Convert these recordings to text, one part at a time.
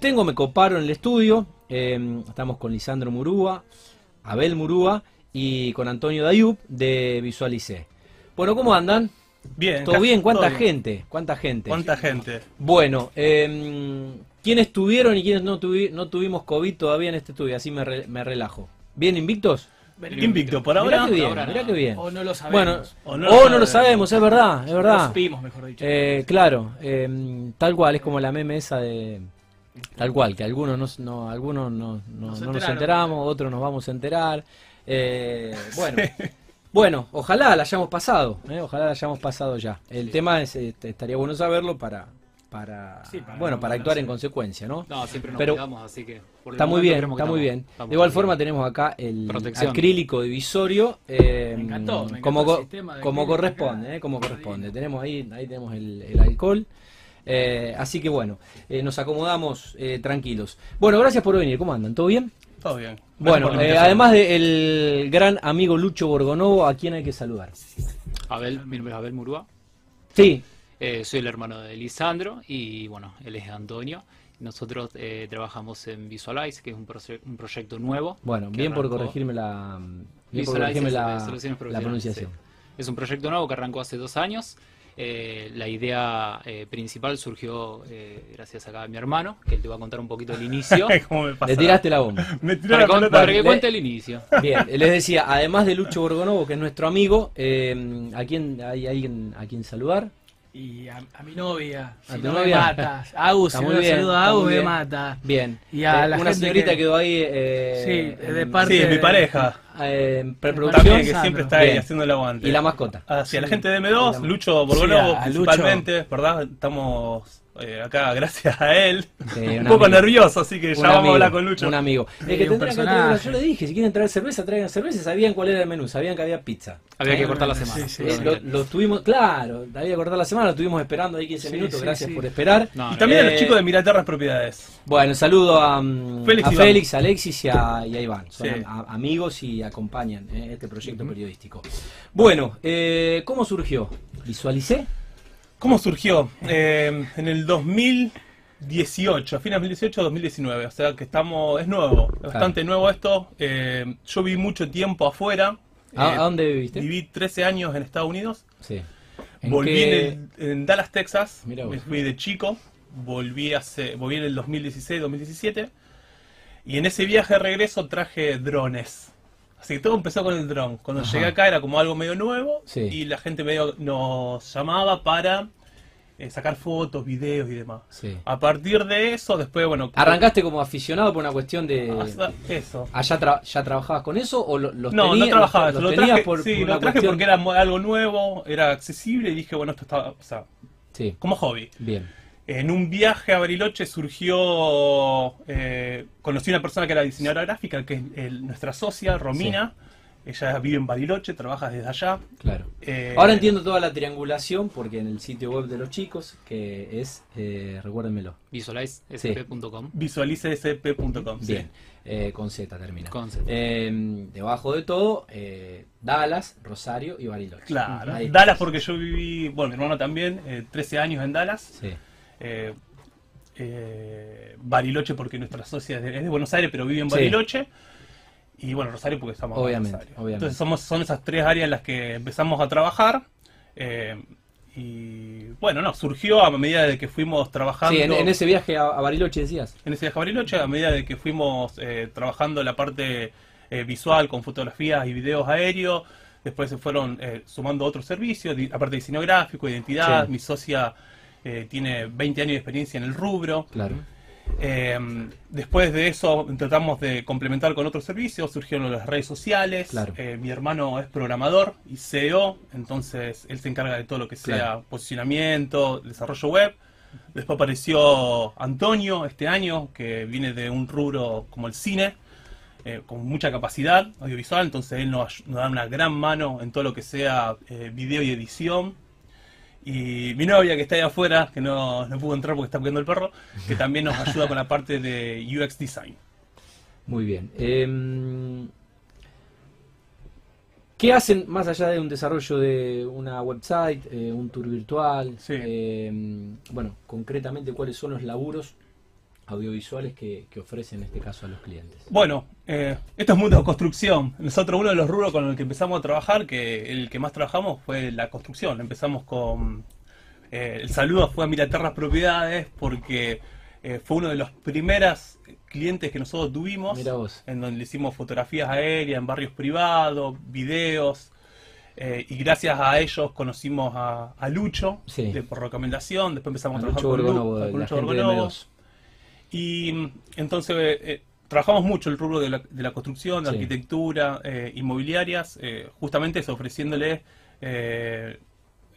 Tengo, me coparon en el estudio. eh, estamos con Lisandro Murúa, Abel Murúa y con Antonio Dayub de Visualicé. Bueno, ¿cómo andan? Bien. ¿Todo bien? ¿Cuánta todo bien. gente? ¿Cuánta gente? ¿Cuánta gente? Bueno, eh, ¿quiénes tuvieron y quiénes no, tuvi- no tuvimos COVID todavía en este estudio? Así me, re- me relajo. ¿Bien invictos? Invicto por Mirá ahora. qué bien, ahora mirá no. qué bien. O no lo sabemos. Bueno, O o no no, lo sabemos. es verdad, es Lo verdad. supimos, mejor dicho. Eh, claro, eh, tal cual, es como la meme esa de... Tal cual, que algunos, no, no- algunos no, no- Nos no nos enteramos, otros nos vamos a enterar. Eh, bueno, bueno, ojalá la hayamos pasado, eh, ojalá la hayamos pasado ya. El tema es, este, estaría bueno saberlo para, para, Sí, para bueno, no para actuar en consecuencia, ¿no? No, siempre nos Pero- cuidamos, así que. Está muy bien, está muy bien. De igual bien. forma tenemos acá el Protección. acrílico divisorio eh, Me encantó, me encantó como, el de como corresponde, eh, como corresponde. Tenemos ahí, ahí tenemos el, el alcohol. Eh, así que bueno, eh, nos acomodamos eh, tranquilos. Bueno, gracias por venir. ¿Cómo andan? ¿Todo bien? Todo bien. Gracias Bueno, eh, además del gran amigo Lucho Borgonovo, ¿a quién hay que saludar? Abel, mi nombre es Abel Murúa. Sí, Eh, soy el hermano de Lisandro y bueno, él es Antonio. Nosotros eh, trabajamos en Visualize, que es un, proce- un proyecto nuevo. bueno, bien por corregirme la, bien por corregirme la, la pronunciación. sí. Es un proyecto nuevo que arrancó hace dos años. Eh, la idea eh, principal surgió eh, gracias acá a mi hermano, que él te va a contar un poquito el inicio. ¿Cómo me pasa? Le tiraste la bomba. Me tiró para, la con- para que Le- cuente el inicio. Bien, les decía, además de Lucho Borgonovo, que es nuestro amigo, eh, ¿a quién hay alguien a quien saludar? Y a, a mi novia, ¿A si tu no novia? me matas. Agus, si no bien, saludo a Agus, me mata. Bien. Y a Eh, la una gente señorita que- quedó ahí. eh, Sí, de parte- Sí, mi pareja. Eh, en También, preproducción. que siempre está ahí haciendo el aguante. Y la mascota. Hacia la Sí. gente de Y M2, la- Lucho Borgonovo principalmente, ¿verdad? Estamos eh, acá gracias a él. Sí, un un poco amigo. nervioso, así que Un ya vamos amigo, a hablar con Lucho. Un amigo. Sí, que un que yo le dije, si quieren traer cerveza, traigan cerveza. Sabían cuál era el menú, sabían que había pizza. Había que cortar la semana. sí, Eh, sí. lo, lo tuvimos, claro, había que cortar la semana, lo estuvimos esperando ahí 15 Sí, minutos, sí, gracias sí. por esperar. No, Y también a Eh, los chicos de Miraterras Propiedades. Bueno, saludo a, mm, Félix a. Félix, Alexis y a, y a Iván. Son Sí. a- a- amigos y acompañan eh, este proyecto periodístico. Bueno, eh, ¿cómo surgió? ¿Visualicé? ¿Cómo surgió? Eh, en el 2018, a fines de 2018, 2019. O sea que estamos, es nuevo, es bastante nuevo esto. Yo viví mucho tiempo afuera. ¿A, a dónde viviste? Viví 13 años en Estados Unidos. Sí. ¿En Volví qué- en, el- en Dallas, Texas. Mirá vos. Me fui de chico. Volví, hace, volví en el 2016-2017. Y en ese viaje de regreso traje drones. Así que todo empezó con el dron. Cuando Ajá. llegué acá era como algo medio nuevo. Sí. Y la gente medio nos llamaba para eh, sacar fotos, videos y demás. Sí. A partir de eso, después, bueno. ¿Arrancaste como aficionado por una cuestión de... Eso. ¿Allá tra- ya trabajabas con eso o lo- los No, tenías, no trabajaba los, eso. los Lo traje, por, sí, por lo traje cuestión- porque era algo nuevo, era accesible y dije, bueno, esto está, o sea, Sí, como hobby. bien. En un viaje a Bariloche surgió, eh, conocí una persona que era diseñadora gráfica, que es el- nuestra socia, Romina. Ella vive en Bariloche, trabaja desde allá. Claro. Eh, Ahora entiendo toda la triangulación porque en el sitio web de los chicos, que es, eh, recuérdenmelo, visualizesp.com. Visualicesp.com. sí. bien, eh, con Z termina. Con Z. Eh, debajo de todo, eh, Dallas, Rosario y Bariloche. Claro. Dallas porque yo viví, bueno, mi hermano también, eh, 13 años en Dallas. Sí, Eh, eh, Bariloche porque nuestra socia es de, es de Buenos Aires, pero vive en Sí. Bariloche. Y bueno, Rosario porque estamos en Obviamente, Aires. obviamente. Entonces somos, son esas tres áreas en las que empezamos a trabajar. eh, y bueno, no, surgió a medida de que fuimos trabajando. Sí, en, en ese viaje a, a Bariloche decías. en ese viaje a Bariloche, a medida de que fuimos trabajando la parte visual con fotografías y videos aéreos, después se fueron eh, sumando otros servicios, aparte de diseño gráfico, identidad, Sí. mi socia eh, tiene 20 años de experiencia en el rubro. Claro. Eh, después de eso tratamos de complementar con otros servicios, surgieron las redes sociales, Claro. Eh, mi hermano es programador y CEO, entonces él se encarga de todo lo que sea Claro. posicionamiento, desarrollo web. Después apareció Antonio este año, que viene de un rubro como el cine, eh, con mucha capacidad audiovisual, entonces él nos, nos da una gran mano en todo lo que sea video y edición. Y mi novia que está ahí afuera, que no, no pudo entrar porque está cuidando el perro, que también nos ayuda con la parte de UX Design. Muy bien. Em, ¿Qué hacen más allá de un desarrollo de una website, eh, un tour virtual? Sí. Em, bueno, concretamente, ¿cuáles son los laburos audiovisuales que, que ofrecen en este caso a los clientes? Bueno, eh, esto es mundo de construcción. Nosotros uno de los rubros con el que empezamos a trabajar, que el que más trabajamos fue la construcción. Empezamos con eh, el saludo fue a Milaterras Propiedades porque eh, fue uno de los primeros clientes que nosotros tuvimos, Mira vos. en donde le hicimos fotografías aéreas en barrios privados, videos. eh, y gracias a ellos conocimos a, a Lucho Sí. de- por recomendación. Después empezamos a, A trabajar Lucho con, Lu- con Lucho Borgonovo. M2. Y entonces eh, eh, trabajamos mucho el rubro de la, de la construcción, de Sí. arquitectura, eh, inmobiliarias, eh, justamente eso, ofreciéndole eh,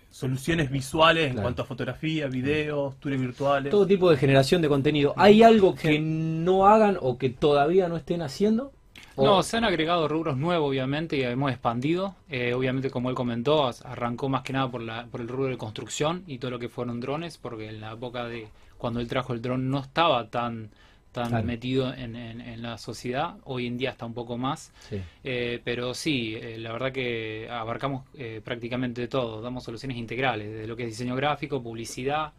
soluciones visuales en cuanto a fotografía, videos, tours virtuales. Todo tipo de generación de contenido. ¿Hay algo que no hagan o que todavía no estén haciendo? ¿O- No, se han agregado rubros nuevos, obviamente, y hemos expandido. Eh, obviamente, como él comentó, arrancó más que nada por, la, por el rubro de construcción y todo lo que fueron drones, porque en la época de cuando él trajo el dron no estaba tan, tan Claro. metido en, en- en la sociedad. Hoy en día está un poco más. Sí. Eh, pero sí, eh, la verdad que abarcamos eh, prácticamente todo. Damos soluciones integrales, de lo que es diseño gráfico, publicidad,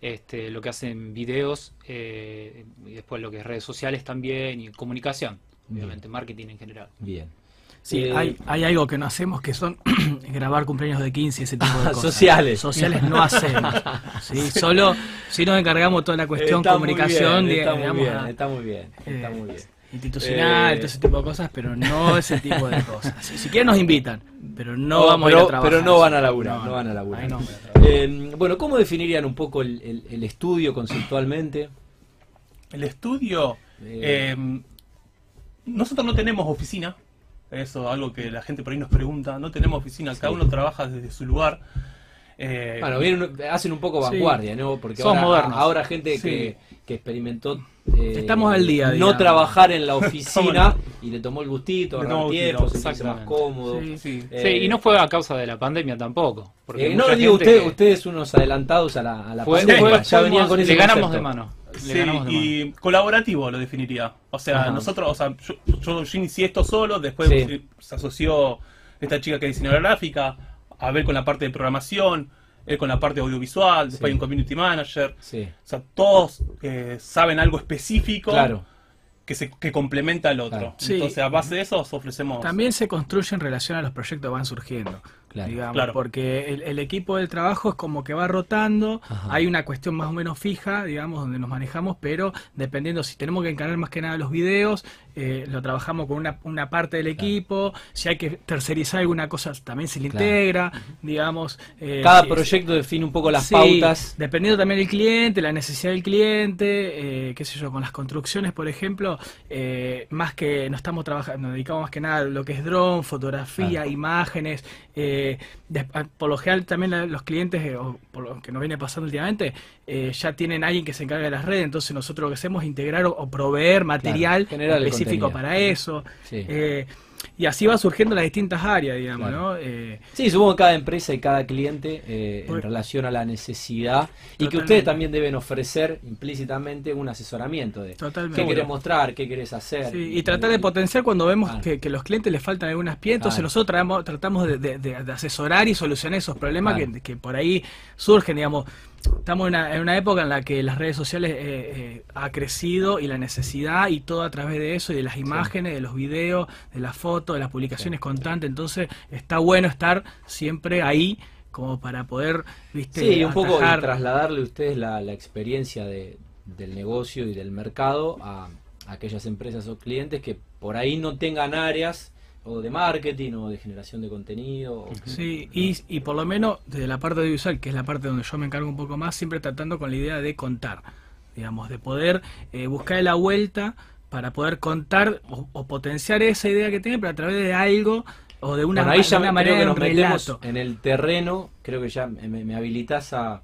este, lo que hacen videos, eh, y después lo que es redes sociales también y comunicación, Bien. obviamente, marketing en general. Bien. Sí, Eh, hay, hay algo que no hacemos que son grabar cumpleaños de 15 y ese tipo de cosas. sociales. Sociales no hacemos. Sí, solo si nos encargamos toda la cuestión Está muy comunicación, bien, di- está, muy digamos, bien, a- está muy bien, está eh, muy bien. institucional, Eh, todo ese tipo de cosas, pero no ese tipo de cosas. Si, si quieren nos invitan, pero no No, vamos pero, a ir a trabajar. pero no van a laburar, no, van a laburar. no. Eh, bueno, ¿cómo definirían un poco el, el- el estudio conceptualmente? El estudio, Eh, eh, nosotros no tenemos oficina, eso es algo que la gente por ahí nos pregunta, no tenemos oficina, cada Sí. uno trabaja desde su lugar. Eh, Bueno, vienen- hacen un poco Sí. vanguardia, ¿no? Porque Son ahora, modernos. ahora gente Sí. que, que experimentó eh, Estamos al día, no trabajar en la oficina y le tomó el gustito, ahorrar tiempo, sentirse más cómodo. Sí. sí. Eh, sí, y no fue a causa de la pandemia tampoco. Porque Eh, no, digo, usted, que ustedes unos adelantados a la, a la fue- pandemia, fue- ya venían con ese le ganamos concepto. de mano. Le Sí, ganamos de mano. y colaborativo lo definiría. O sea, Ajá. nosotros, o sea, yo, yo, yo inicié esto solo, después Sí. se asoció esta chica que es diseñadora gráfica, a ver con la parte de programación, él con la parte audiovisual, después Sí. hay un community manager. Sí, O sea, todos eh, saben algo específico claro. que, se, que complementa al otro. Claro. Sí. Entonces, a base de eso, os ofrecemos... También se construye en relación a los proyectos que van surgiendo. Claro. digamos, Claro. porque el, el equipo del trabajo es como que va rotando, Ajá. hay una cuestión más o menos fija, digamos, donde nos manejamos, pero dependiendo si tenemos que encargar más que nada los videos, eh, lo trabajamos con una, una parte del equipo, si hay que tercerizar alguna cosa, también se le Claro. integra, digamos. eh, Cada proyecto define un poco las Sí, pautas. Dependiendo también del cliente, la necesidad del cliente, eh, qué sé yo, con las construcciones, por ejemplo, eh, más que no estamos trabajando, nos dedicamos más que nada a lo que es dron, fotografía, Claro. imágenes. eh, de- por lo general también los clientes, o por lo que nos viene pasando últimamente, ya tienen alguien que se encarga de las redes, entonces nosotros lo que hacemos es integrar o, o proveer material generar el específico para eso. Sí. eh, y así va surgiendo las distintas áreas, digamos, Claro. ¿no? Eh, Sí, supongo que cada empresa y cada cliente eh, en relación a la necesidad y que ustedes también deben ofrecer implícitamente un asesoramiento de Totalmente. qué querés mostrar, qué querés hacer. Sí, y tratar de potenciar cuando vemos Claro. que, que los clientes les faltan algunas piezas, entonces Claro. nosotros tratamos, tratamos de, de- de- de asesorar y solucionar esos problemas que, que por ahí surgen, digamos. Estamos en una, en una época en la que las redes sociales eh, eh, ha crecido y la necesidad y todo a través de eso, y de las imágenes, de los videos, de las fotos, de las publicaciones constantes, entonces está bueno estar siempre ahí como para poder, viste, Sí, un poco y trasladarle a ustedes la, la experiencia de- del negocio y del mercado a, a aquellas empresas o clientes que por ahí no tengan áreas o de marketing o de generación de contenido. o- Sí, y, y por lo menos desde la parte audiovisual, que es la parte donde yo me encargo un poco más, siempre tratando con la idea de contar, digamos, de poder eh, buscar la vuelta para poder contar o, o potenciar esa idea que tiene, pero a través de algo o de una, Bueno, ahí ya de una me- manera creo que de nos relato. en el terreno, creo que ya me, me habilitas a,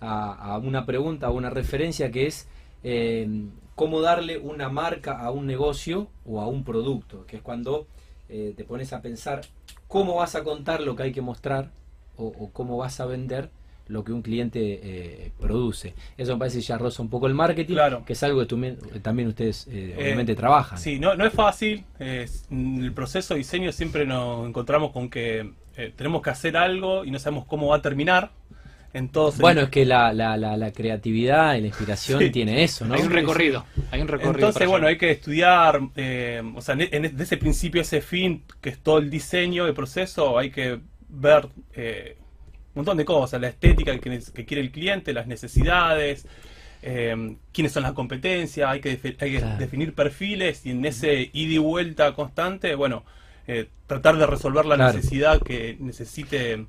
a- a una pregunta, a una referencia que es eh, cómo darle una marca a un negocio o a un producto, que es cuando eh, te pones a pensar cómo vas a contar lo que hay que mostrar o, o cómo vas a vender lo que un cliente eh, produce. Eso me parece que ya roza un poco el marketing, Claro. que es algo que también ustedes eh, Eh, obviamente trabajan. Sí, no, no es fácil. en el proceso de diseño siempre nos encontramos con que eh, tenemos que hacer algo y no sabemos cómo va a terminar. En todos. Bueno, es que la, la, la, la creatividad y la inspiración Sí. tiene eso, ¿no? Hay un recorrido, hay un recorrido. Entonces, bueno, allá. hay que estudiar, eh, o sea, en- en- de ese principio a ese fin, que es todo el diseño, el proceso, hay que ver eh, un montón de cosas, la estética que, que quiere el cliente, las necesidades, eh, quiénes son las competencias, hay que, defi- hay que Claro. definir perfiles y en ese ida y vuelta constante, bueno, eh, tratar de resolver la Claro. necesidad que necesite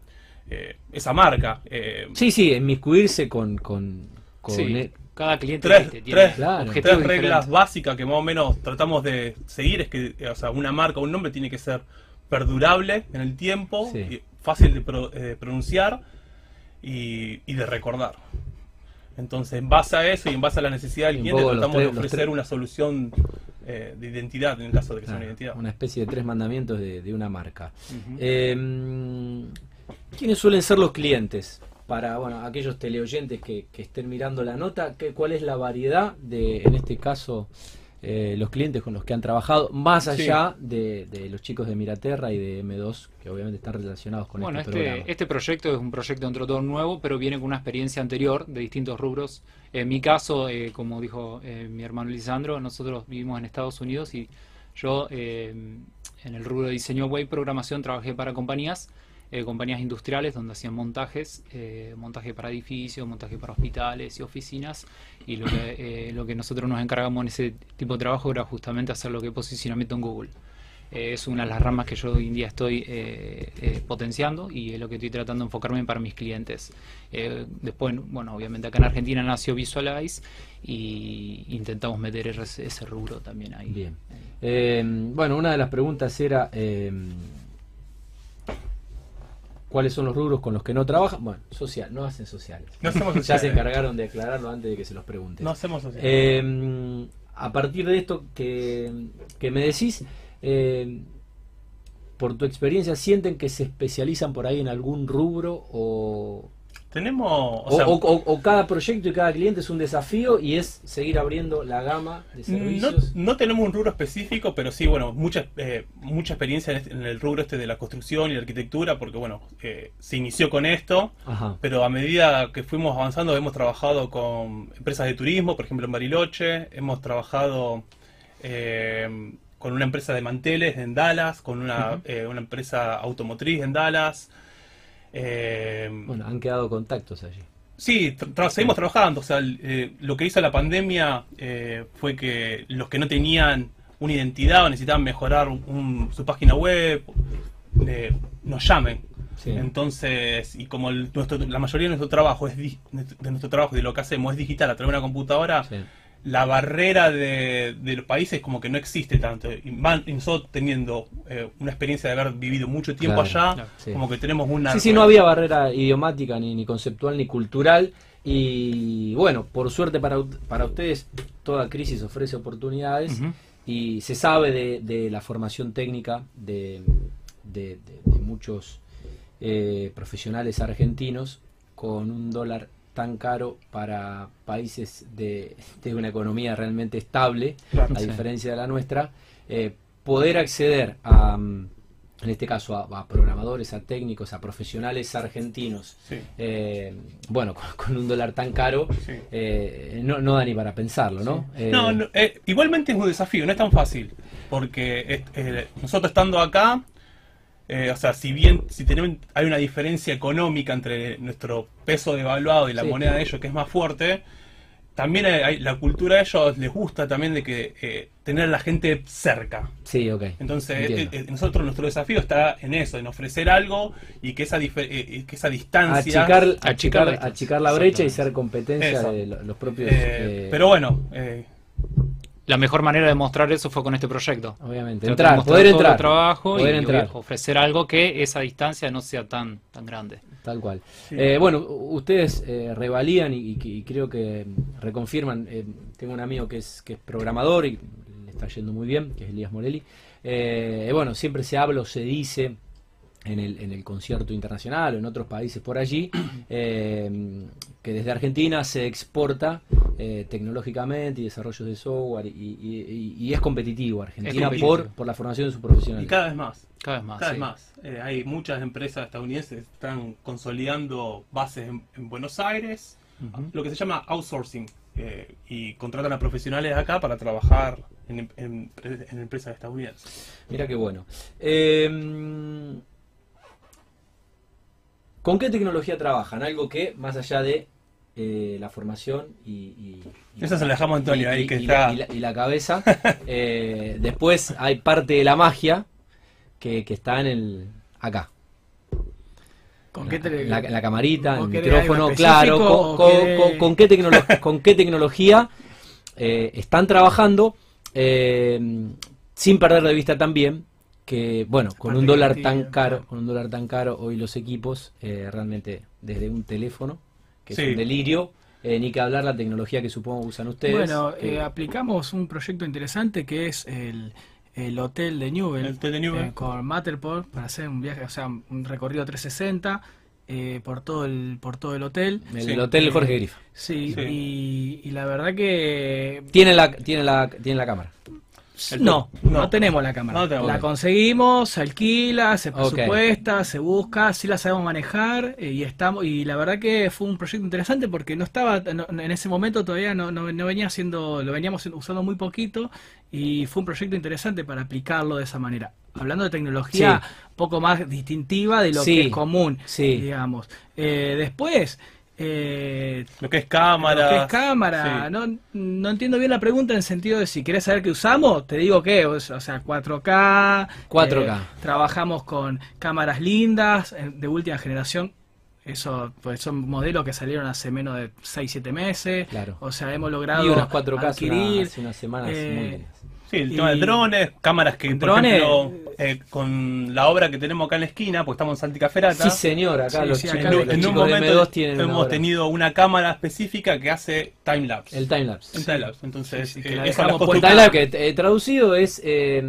eh, esa marca. eh, Sí, sí, inmiscuirse con... con, con Sí, e- cada cliente Tres- tiene tres- Claro. tres reglas diferentes. básicas que más o menos tratamos de seguir es que, eh, o sea, una marca, un nombre tiene que ser perdurable en el tiempo, Sí. y fácil de pro- eh, pronunciar y, y de recordar. Entonces, en base a eso y en base a la necesidad del cliente, tratamos tres- de ofrecer una solución eh, de identidad en el caso de que sea una identidad. una especie de tres mandamientos de, de una marca. Eh, ¿Quiénes suelen ser los clientes? Para bueno, aquellos teleoyentes que, que estén mirando la nota, ¿qué, ¿cuál es la variedad de, en este caso, eh, los clientes con los que han trabajado, más Sí. allá de, de los chicos de Miraterra y de M2, que obviamente están relacionados con Bueno, este, este, este proyecto es un proyecto dentro de todo nuevo, pero viene con una experiencia anterior de distintos rubros. En mi caso, eh, como dijo eh, mi hermano Lisandro, nosotros vivimos en Estados Unidos y yo en el rubro de diseño web y programación trabajé para compañías, eh, compañías industriales donde hacían montajes, eh, montaje para edificios, montaje para hospitales y oficinas. Y lo que, eh, lo que nosotros nos encargamos en ese tipo de trabajo era justamente hacer lo que es posicionamiento en Google. Es una de las ramas que yo hoy en día estoy potenciando y es lo que estoy tratando de enfocarme para mis clientes. Después, bueno, obviamente acá en Argentina nació Visualize y intentamos meter ese, rubro también ahí. Bien. Bueno, una de las preguntas era ¿cuáles son los rubros con los que no trabajan? Bueno, social, no hacen sociales. No hacemos Ya se sociales. encargaron de aclararlo antes de que se los pregunte. No hacemos así. Eh, a partir de esto que, que me decís, eh, por tu experiencia, ¿sienten que se especializan por ahí en algún rubro o, Tenemos, o, o sea, o- o- o cada proyecto y cada cliente es un desafío y es seguir abriendo la gama de servicios? no tenemos un rubro específico, pero sí, bueno, mucha, eh, mucha experiencia en, este- en el rubro este de la construcción y la arquitectura, porque bueno, eh, se inició con esto, Ajá. pero a medida que fuimos avanzando hemos trabajado con empresas de turismo, por ejemplo en Bariloche, hemos trabajado eh, con una empresa de manteles en Dallas, con una, eh, una empresa automotriz en Dallas. Eh, Bueno, han quedado contactos allí. Sí, tra- seguimos trabajando. O sea, eh, lo que hizo la pandemia eh, fue que los que no tenían una identidad o necesitaban mejorar un- su página web, nos llamen. Sí. Entonces, y como el- nuestro- la mayoría de nuestro trabajo es di- de nuestro trabajo y de lo que hacemos es digital a través de una computadora, Sí. La barrera de, de los países como que no existe tanto. Y, van- y nosotros teniendo eh, una experiencia de haber vivido mucho tiempo Claro, allá, claro, sí. como que tenemos una... Sí, sí, no había barrera idiomática, ni, ni conceptual, ni cultural. Y bueno, por suerte para, para ustedes, toda crisis ofrece oportunidades. Y se sabe de, de la formación técnica de, de- de- de muchos eh, profesionales argentinos con un dólar tan caro para países de, de una economía realmente estable, Claro. a Sí. diferencia de la nuestra, eh, poder acceder a, mm, en este caso, a, a programadores, a técnicos, a profesionales argentinos, Sí, eh, bueno, con, con un dólar tan caro, sí. eh, no, no da ni para pensarlo, ¿no? No, no, igualmente es un desafío, no es tan fácil. Porque nosotros estando acá, eh, o sea, si bien si tenemos, hay una diferencia económica entre nuestro peso devaluado y la Sí. moneda de ellos que es más fuerte, también hay, hay- la cultura de ellos les gusta también de que eh, tener a la gente cerca. Sí, ok. Entonces, eh, eh, nosotros nuestro desafío está en eso, en ofrecer algo y que esa, eh, que esa distancia... achicar, Achicar achicar, la brecha y ser competencia Eso. de lo- los propios. pero bueno, eh, La mejor manera de mostrar eso fue con este proyecto. obviamente, Tratar entrar, poder entrar. trabajo poder y entrar. ofrecer algo que esa distancia no sea tan, tan grande. Tal cual. Sí. Eh, bueno, ustedes eh, revalían y, y que- y creo que mm, reconfirman. eh, tengo un amigo que es, que es programador y le está yendo muy bien, que es Elías Morelli. Eh, bueno, siempre se habla o se dice en el, en el concierto internacional o en otros países por allí, eh, que desde Argentina se exporta eh, tecnológicamente y desarrollos de software y, y- y- y es competitivo Argentina competitivo. por, por la formación de sus profesionales. Y cada vez más. Cada vez más. Cada sí. vez más. Eh, hay muchas empresas estadounidenses que están consolidando bases en, en Buenos Aires, lo que se llama outsourcing, eh, y contratan a profesionales acá para trabajar en, en- en empresas estadounidenses. Mira qué bueno. Eh, ¿Con qué tecnología trabajan? Algo que, más allá de eh, la formación y... y- y- Eso se lo dejamos a Antonio y- ahí, y- que y está- la, y la- y la cabeza. eh, después hay parte de la magia que, que está en el... acá. ¿Con la, qué te- la- la camarita, el ¿Vos querés algo micrófono, claro. Con, con- querés- con- con qué, tecnolo- con qué tecnología eh, están trabajando eh, sin perder de vista también que, bueno, con un dólar tan caro, con un dólar tan caro, hoy los equipos, eh, realmente desde un teléfono, que Sí. es un delirio, eh, ni que hablar la tecnología que supongo usan ustedes. Bueno, que- eh, aplicamos un proyecto interesante que es el, el hotel de Newell. El hotel de Newell. eh, con Matterport para hacer un viaje, o sea, un recorrido 360 eh, por todo el por todo el hotel. el sí. hotel Jorge Grif. Sí, Sí. Y, y la verdad que Tiene la, tiene la, tiene la cámara. El no, no, no. tenemos la cámara. No tenemos. la conseguimos, se alquila, se presupuesta, se busca, sí la sabemos manejar eh, y estamos y la verdad que fue un proyecto interesante porque no estaba no- en ese momento todavía no, no, no venía siendo lo veníamos usando muy poquito y fue un proyecto interesante para aplicarlo de esa manera. Hablando de tecnología Sí. poco más distintiva de lo Sí. que es común, Sí. digamos. Eh, después eh, Lo que es cámara. lo que es cámara, Sí. no, no entiendo bien la pregunta en el sentido de si querés saber qué usamos, te digo que, o sea, 4K. 4K. eh, trabajamos con cámaras lindas, eh, de última generación. Eso, pues son modelos que salieron hace menos de 6, 7 meses. Claro. O sea, hemos logrado Y unas 4K hace una- adquirir. hace unas semanas eh, muy. Sí, el tema Y- de drones, cámaras que, por Drones. ejemplo, eh, con la obra que tenemos acá en la esquina, pues estamos en Santi Caferata. Sí, señor, acá Sí, los sí, chicos, en, los un- en un chicos de momento M2 tienen una hemos obra. tenido una cámara específica que hace timelapse. el timelapse. Un timelapse. Entonces, Sí, sí, que eh, dejamos las puesta- constructoras- Timelapse, que eh, traducido es eh,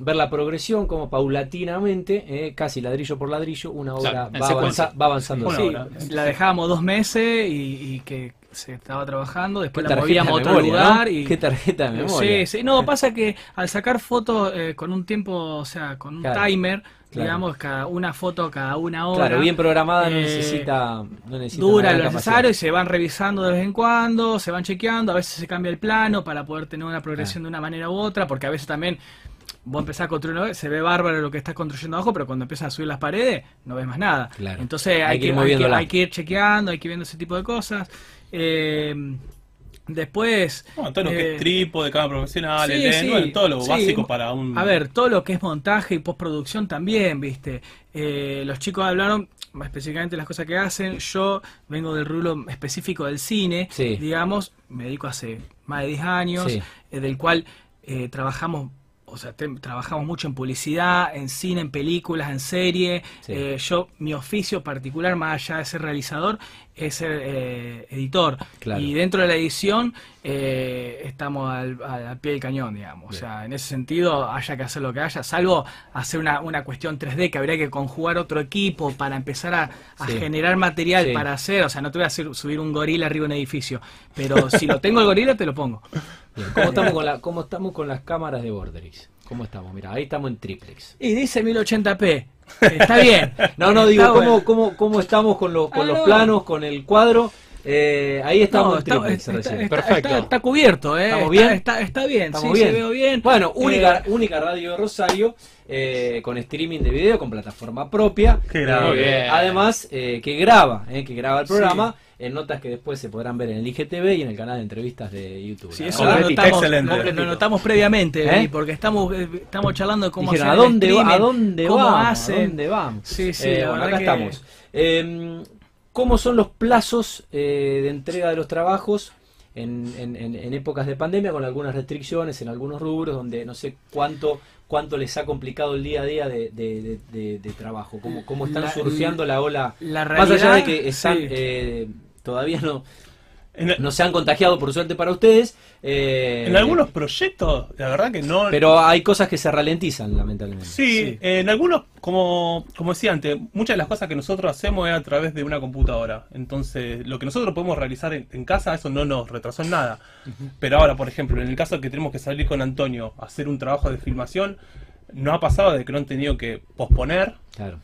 ver la progresión como paulatinamente, eh, casi ladrillo por ladrillo, una obra Claro, va, avanza- va avanzando. Una Sí, hora. la dejábamos dos meses y, y que se estaba trabajando, después la movíamos a otro memoria, ¿no? lugar y Qué tarjeta de memoria. Sí, sí, no, pasa que al sacar fotos eh, con un tiempo, o sea, con un Claro, timer, claro. digamos, cada una foto cada una hora. Claro, bien programada no eh, necesita, no necesita Dura lo necesario y se van revisando de vez en cuando, se van chequeando, a veces se cambia el plano para poder tener una progresión de una manera u otra, porque a veces también vos empezás a construir, una vez, se ve bárbaro lo que estás construyendo abajo, pero cuando empiezas a subir las paredes no ves más nada. Claro. Entonces Hay hay, que hay, que, moviéndola. hay que ir chequeando, hay que ir viendo ese tipo de cosas. Eh, después... Bueno, todo lo que eh, es trípode, cámara profesional, Sí, el sí, bueno, todo lo sí. básico para un. A ver, todo lo que es montaje y postproducción también, ¿viste? Eh, los chicos hablaron más específicamente las cosas que hacen. Yo vengo del rubro específico del cine, Sí. digamos, me dedico hace más de 10 años, Sí. eh, del cual eh, trabajamos. O sea, te- trabajamos mucho en publicidad, en cine, en películas, en serie. Sí. Eh, yo, mi oficio particular, más allá de ser realizador, es ser eh, editor. Claro. Y dentro de la edición eh, estamos al, pie del cañón, digamos. O sea, en ese sentido, haya que hacer lo que haya, salvo hacer una, una cuestión 3D que habría que conjugar otro equipo para empezar a, a Sí. generar material Sí. para hacer. O sea, no te voy a hacer, subir un gorila arriba de un edificio, pero si lo tengo el gorila, te lo pongo. Bien, ¿Cómo, estamos con la, ¿Cómo estamos con las cámaras de Borderix? ¿Cómo estamos? Mira, ahí estamos en triplex. Y dice 1080p. Está bien. No, no, digo, ¿cómo, cómo, cómo estamos con, los con Ah, los no. planos, con el cuadro? Eh, ahí estamos No, en triplex está- Perfecto. está- está cubierto, ¿eh? ¿Estamos Está- bien? Está, está bien, Estamos sí, bien. se veo bien. Bueno, única, Eh, única radio de Rosario, eh, con streaming de video, con plataforma propia. Qué grave. Eh, además, eh, que graba, eh, que graba el programa, en notas que después se podrán ver en el IGTV y en el canal de entrevistas de YouTube. Sí, eso lo notamos, excelente. lo- notamos previamente, ¿Eh? Porque estamos, eh, estamos charlando de cómo Dijeron, hacer ¿a el dónde, va- ¿a dónde cómo vamos? hacen. ¿A dónde vamos? Sí, sí, Eh, bueno, verdad acá que- estamos. Eh, ¿Cómo son los plazos eh, de entrega de los trabajos en, en- épocas de pandemia con algunas restricciones en algunos rubros donde no sé cuánto cuánto les ha complicado el día a día de, de- de- de- de trabajo? ¿Cómo, cómo están La- surfeando la ola? La Más allá de que están sí. eh, todavía no En, no se han contagiado por suerte para ustedes. eh, en algunos proyectos, la verdad que no. Pero hay cosas que se ralentizan, lamentablemente. Sí, Sí. en algunos, como, como decía antes, muchas de las cosas que nosotros hacemos es a través de una computadora. Entonces, lo que nosotros podemos realizar en, en casa, eso no nos retrasó en nada. Pero ahora, por ejemplo, en el caso que tenemos que salir con Antonio a hacer un trabajo de filmación, no ha pasado de que no han tenido que posponer. Claro.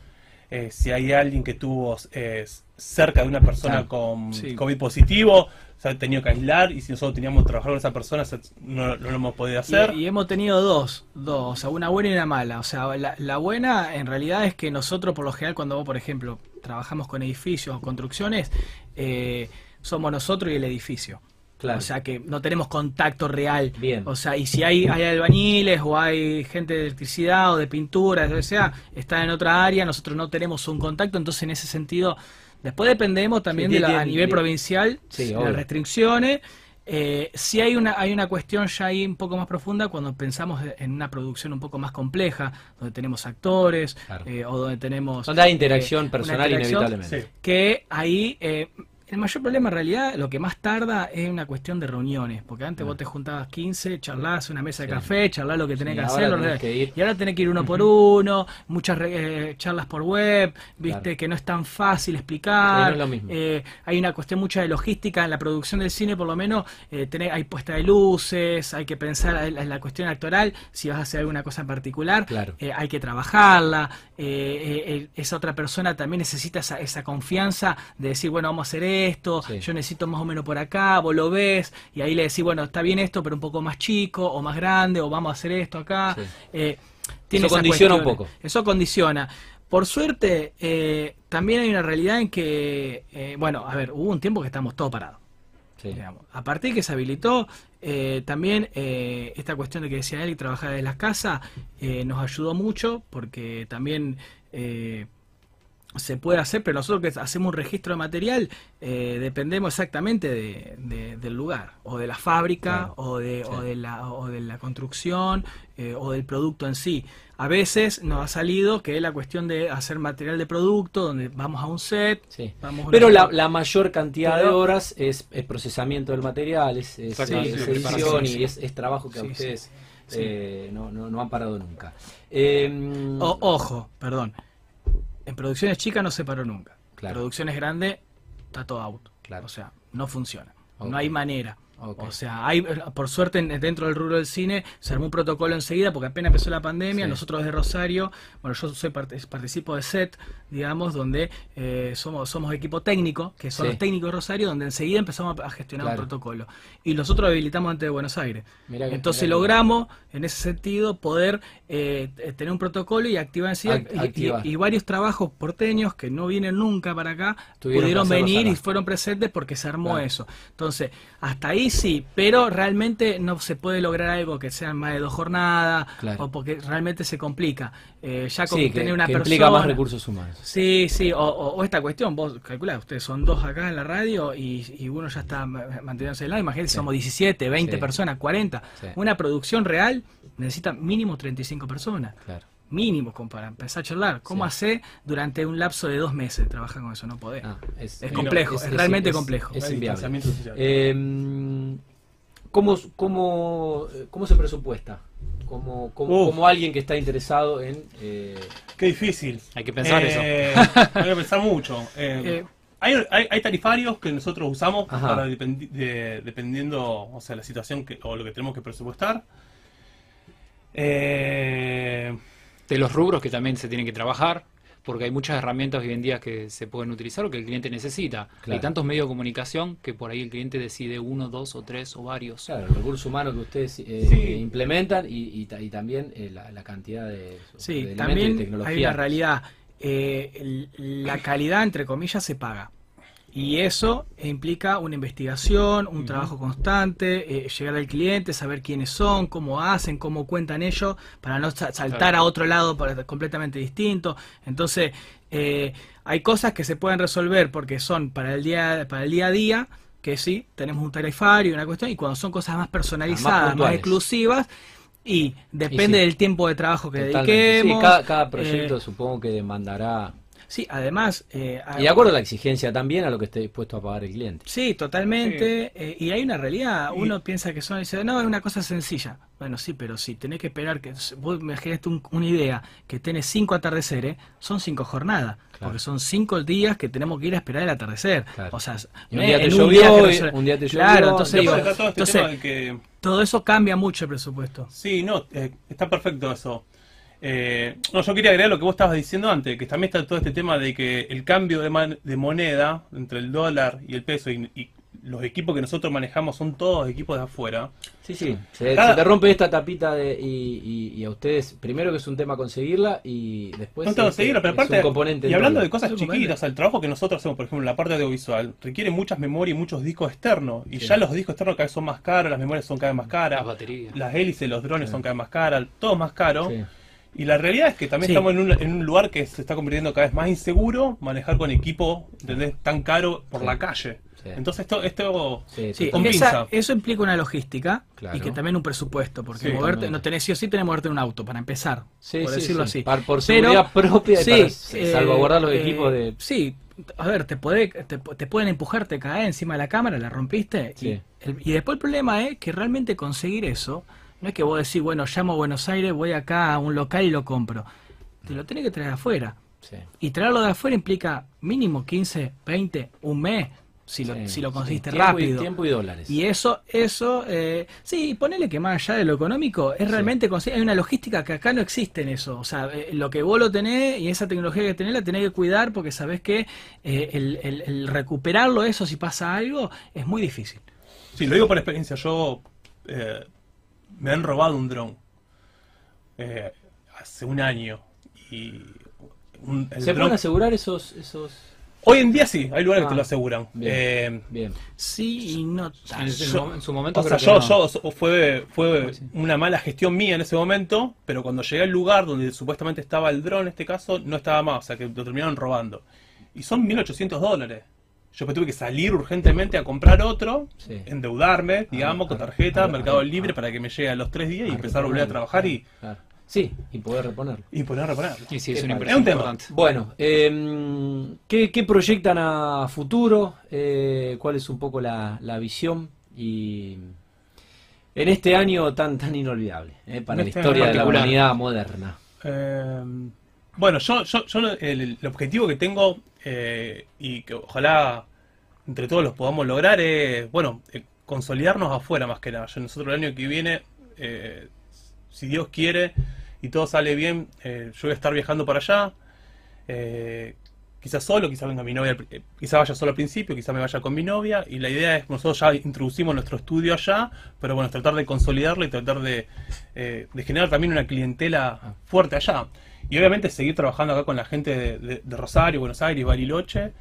Eh, si hay alguien que tuvo eh, cerca de una persona Claro. con Sí. COVID positivo, se ha tenido que aislar y si nosotros teníamos que trabajar con esa persona, no, no lo hemos podido hacer. Y, y hemos tenido dos, dos, o sea, una buena y una mala. O sea, la, la buena en realidad es que nosotros, por lo general, cuando vos, por ejemplo, trabajamos con edificios o construcciones, eh, somos nosotros y el edificio. Claro. O sea que no tenemos contacto real. Bien. O sea, y si hay, hay albañiles o hay gente de electricidad o de pintura, lo que sea, está en otra área, nosotros no tenemos un contacto, entonces en ese sentido, después dependemos también Sí, de la, tiene- a nivel tiene- provincial, Sí, las restricciones. Eh, sí hay una, hay una cuestión ya ahí un poco más profunda cuando pensamos en una producción un poco más compleja, donde tenemos actores Claro. eh, o donde tenemos... Donde hay interacción eh, personal interacción inevitablemente. Sí. que ahí eh, el mayor problema en realidad lo que más tarda es una cuestión de reuniones porque antes Ah. vos te juntabas 15 charlás una mesa de Sí. café charlás lo que tenés Sí, que hacer tenés que- y ahora tenés que ir uno por uno muchas eh, charlas por web viste Claro. que no es tan fácil Sí, explicar no es lo mismo. eh, hay una cuestión mucha de logística en la producción del cine por lo menos eh, tenés- hay puesta de luces hay que pensar en la, en la cuestión actoral si vas a hacer alguna cosa en particular Claro. eh, hay que trabajarla, esa otra persona también necesita esa, esa confianza de decir, bueno, vamos a hacer esto, Sí. yo necesito más o menos por acá, vos lo ves, y ahí le decís, bueno, está bien esto, pero un poco más chico, o más grande, o vamos a hacer esto acá. Sí. Eh, Eso condiciona un poco. Eso condiciona. Por suerte, eh, también hay una realidad en que, eh, bueno, a ver, hubo un tiempo que estamos todos parados. Sí. A partir de que se habilitó, eh, también eh, esta cuestión de que decía él trabajar desde las casas eh, nos ayudó mucho porque también se puede hacer, pero nosotros que hacemos un registro de material eh, dependemos exactamente de- de- del lugar, o de la fábrica, Claro. o, de, Sí. o, de la, o de la construcción, eh, o del producto en sí. A veces nos ha salido que es la cuestión de hacer material de producto, donde vamos a un set, Sí. vamos a una- Pero la, la mayor cantidad de horas es, es procesamiento del material, es, es- Exactamente, es sí, edición y es, trabajo que a Sí, sí. ustedes Sí. eh, no, no, no han parado nunca. O- ojo, perdón. En producciones chicas no se paró nunca. Claro. Producciones grandes está todo out. Claro. O sea, no funciona. No hay manera. O sea, hay, por suerte en- dentro del rubro del cine se armó un protocolo enseguida porque apenas empezó la pandemia, Sí. nosotros desde Rosario, bueno, yo soy participo de SET, digamos, donde eh, somos, somos equipo técnico, que son Sí. los técnicos de Rosario, donde enseguida empezamos a gestionar Claro. un protocolo. Y nosotros habilitamos ante de Buenos Aires. Mirá Entonces mirá logramos, en ese sentido, poder eh, t- tener un protocolo y activar enseguida. Act- y- y- activar. Y, varios trabajos porteños que no vienen nunca para acá Tuvieron pudieron venir y fueron presentes porque se armó Claro. eso. Entonces, hasta ahí sí, pero realmente no se puede lograr algo que sean más de dos jornadas Claro. o porque realmente se complica. Eh, ya con Sí, que, tener una que persona. implica más recursos humanos. Sí, sí, o, o- o esta cuestión, vos calculás, ustedes son dos acá en la radio y, y uno ya está ma- manteniéndose de lado, imagínate, Sí. somos 17, 20 Sí. personas, 40. Sí. Una producción real necesita mínimo 35 personas, Claro. mínimo como para empezar a charlar. ¿Cómo Sí. hace durante un lapso de dos meses trabajar con eso? No podés. Ah, es, Es complejo, es realmente complejo. Es inviable. Eh, ¿cómo, cómo, ¿Cómo se presupuesta? Como, como, alguien que está interesado en... eh, Qué difícil. Hay que pensar eso. Eh, Hay que pensar mucho. Eh, Eh, hay, hay, hay tarifarios que nosotros usamos Ajá. para dependi- de- dependiendo, o sea, la situación que, o lo que tenemos que presupuestar. Eh, de los rubros que también se tienen que trabajar, porque hay muchas herramientas hoy en día que se pueden utilizar o que el cliente necesita. Claro. Hay tantos medios de comunicación que por ahí el cliente decide uno, dos o tres o varios. claro, el recurso humano que ustedes eh, Sí. eh, implementan y, y ta- y también eh, la, la cantidad de, de Sí, y también tecnología. hay una realidad. eh, el- la calidad, entre comillas, se paga. Y eso implica una investigación, un trabajo constante, eh, llegar al cliente, saber quiénes son, cómo hacen, cómo cuentan ellos, para no sa- saltar Claro. a otro lado para- completamente distinto. Entonces, eh, hay cosas que se pueden resolver porque son para el día, para el día a día, que sí, tenemos un tarifario y una cuestión, y cuando son cosas más personalizadas, más, exclusivas, y depende sí. del tiempo de trabajo que dediquemos. Sí, cada, cada proyecto eh, supongo que demandará Sí, además... eh, Y de acuerdo a la exigencia también a lo que esté dispuesto a pagar el cliente. Sí, totalmente. eh, y hay una realidad. Y- Uno piensa que son, dice, no, es una cosa sencilla. Bueno, sí, pero si tenés que esperar que vos imaginaste un- una idea que tenés cinco atardeceres, son cinco jornadas. Porque son cinco días que tenemos que ir a esperar el atardecer. Claro. O sea, Y un día te llovió, día un día te Claro, llovió, entonces Después digo, todo este entonces, tema de que todo eso cambia mucho el presupuesto. Sí, no, eh, está perfecto eso. Eh, no, yo quería agregar lo que vos estabas diciendo antes, que también está todo este tema de que el cambio de, man- de moneda entre el dólar y el peso y, y los equipos que nosotros manejamos son todos equipos de afuera. Sí, sí. Se, Cada- se te rompe esta tapita de, y, y- y a ustedes, primero que es un tema conseguirla y después no que este, seguirlo, pero es aparte, un componente y hablando de cosas Es chiquitas, componente. o sea, el trabajo que nosotros hacemos, por ejemplo, en la parte audiovisual, requiere muchas memorias y muchos discos externos. Y Sí. ya los discos externos cada vez son más caros, las memorias son cada vez más caras, Las baterías. las hélices, los drones Sí. son cada vez más caras, todo más caro. Sí. Y la realidad es que también Sí. estamos en un, en un lugar que se está convirtiendo cada vez más inseguro manejar con equipo ¿entendés? tan caro por Sí. la calle. Sí. Entonces esto, esto Sí, Sí, Con esa- eso implica una logística Claro. y que también un presupuesto, porque Sí, moverte, no tenés sí o sí tenés que moverte en un auto para empezar, Sí, por sí, decirlo sí. así. Par- por Pero- seguridad propia y Sí, para eh, salvaguardar los eh, equipos de... Sí, a ver, te, puede, te, te pueden empujar, te caes encima de la cámara, la rompiste. Sí. Y, el- y después el problema es que realmente conseguir eso, no es que vos decís, bueno, llamo a Buenos Aires, voy acá a un local y lo compro. Te lo tenés que traer de afuera. Sí. Y traerlo de afuera implica mínimo 15, 20, un mes, si lo, Sí, si lo sí. conseguiste Tiempo y- rápido. tiempo y dólares. Y eso, eso, eh, sí, ponele que más allá de lo económico, es realmente conseguir, hay una logística que acá no existe en eso. O sea, eh, lo que vos lo tenés y esa tecnología que tenés la tenés que cuidar porque sabés que eh, el, el- el recuperarlo eso si pasa algo es muy difícil. sí, lo digo por experiencia, yo eh, me han robado un dron eh, hace un año y un, el ¿Se pueden asegurar esos... esos... hoy en día sí, hay lugares Ah, que te lo aseguran. bien. Eh, Bien. Sí y no En, su- en su momento O sea, yo, que no. yo fue, fue Sí. una mala gestión mía en ese momento, pero cuando llegué al lugar donde supuestamente estaba el dron, en este caso, no estaba más, o sea que lo terminaron robando. Y son 1.800 dólares. Yo me tuve que salir urgentemente a comprar otro, Sí. endeudarme, digamos, ah, con tarjeta, ah, Mercado ah, Libre, ah. para que me llegue a los tres días y Ah, empezar a volver a trabajar y, claro. Sí, y poder reponerlo. y poner a reponerlo. Y sí, es una Es un tema. importante. Bueno, eh, ¿qué, qué proyectan a futuro? Eh, ¿Cuál es un poco la, la visión? Y en este año tan tan inolvidable eh, para En la este historia de la humanidad moderna. Bueno, yo, yo, yo el, el objetivo que tengo eh, y que ojalá entre todos los podamos lograr es, bueno, eh, consolidarnos afuera más que nada. Yo, nosotros el año que viene, eh, si Dios quiere y todo sale bien, yo voy a estar viajando para allá. quizás solo, quizás venga mi novia, quizás vaya solo al principio, quizás me vaya con mi novia. Y la idea es, nosotros ya introducimos nuestro estudio allá, pero bueno, tratar de consolidarlo y tratar de generar también una clientela fuerte allá. Y obviamente seguir trabajando acá con la gente de, de- de Rosario, Buenos Aires, Bariloche,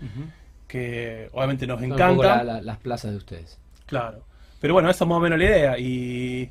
que obviamente nos Son un poco encanta. la- la- las plazas de ustedes. Claro. Pero bueno, esa es más o menos la idea. Y,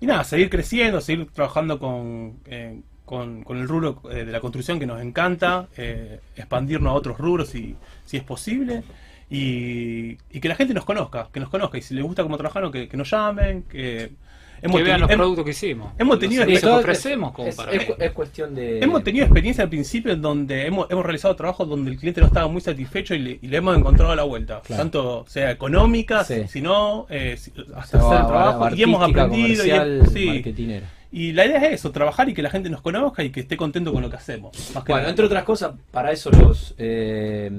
y nada, seguir creciendo, seguir trabajando con, eh, con, con el rubro eh, de la construcción que nos encanta, eh, expandirnos a otros rubros si, si es posible. Y, y que la gente nos conozca, que nos conozca. Y si les gusta cómo trabajamos, que, que nos llamen, que... que vean los hemos- productos que hicimos. hemos tenido- ofrecemos como es, para es- cuestión de... Hemos tenido experiencia al principio en donde hemos, hemos realizado trabajos donde el cliente no estaba muy satisfecho y le, y le hemos encontrado la vuelta. Claro. Tanto sea económica, Sí. sino eh, o hasta sea, hacer el trabajo. Y hemos aprendido. Y, sí. la idea es eso, trabajar y que la gente nos conozca y que esté contento con lo que hacemos. más que Bueno, nada. entre otras cosas, para eso los, eh,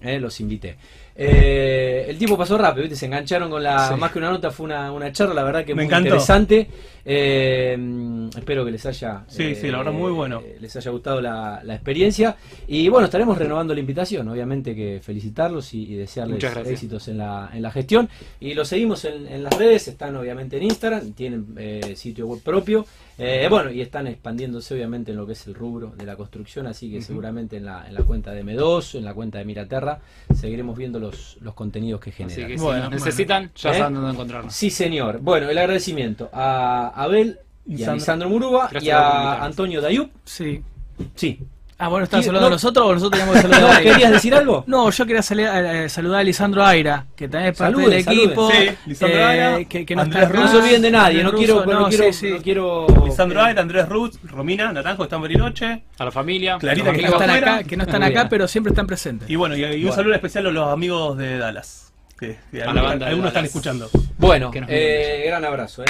eh, los invité. Eh, el tiempo pasó rápido, ¿viste? se engancharon con la. Sí. Más que una nota, fue una, una charla, la verdad que Me muy encantó. interesante. Eh, espero que les haya. Sí, eh, sí, la verdad, muy bueno. Les haya gustado la, la experiencia. Y bueno, estaremos renovando la invitación. Obviamente que felicitarlos y, y desearles éxitos en la, en la gestión. Y los seguimos en, en las redes, están obviamente en Instagram, tienen eh, sitio web propio. Eh, bueno, y están expandiéndose obviamente en lo que es el rubro de la construcción, así que seguramente en la, en la cuenta de M2, en la cuenta de Miraterra, seguiremos viendo los, los contenidos que Así generan. que Bueno, si necesitan, ya ¿Eh? saben dónde encontrarnos. Sí, señor. Bueno, el agradecimiento a Abel y a Lisandro. Lisandro Muruba Gracias y a. Antonio Dayup. Sí. Sí, Ah, bueno, ¿estás saludando no. a nosotros o nosotros teníamos que saludar ¿No, a Aira? ¿Querías decir algo? No, yo quería salir- eh, saludar a Lisandro Aira, que también es parte Salude, del salude. equipo. Sí, Lisandro eh, Aira, que, que no Andrés está Russo. No se olviden de nadie, no quiero, no, no, quiero, sí, sí. no quiero. Lisandro Aira, Andrés Ruth, Romina, Naranjo, están Bariloche. A la familia. Clarita, que están acá, que no están acá pero siempre están presentes. Y bueno, y, y un Bueno. saludo especial a los amigos de Dallas. Que, que A la algunos, banda de algunos están escuchando. Bueno, eh, gran abrazo. eh.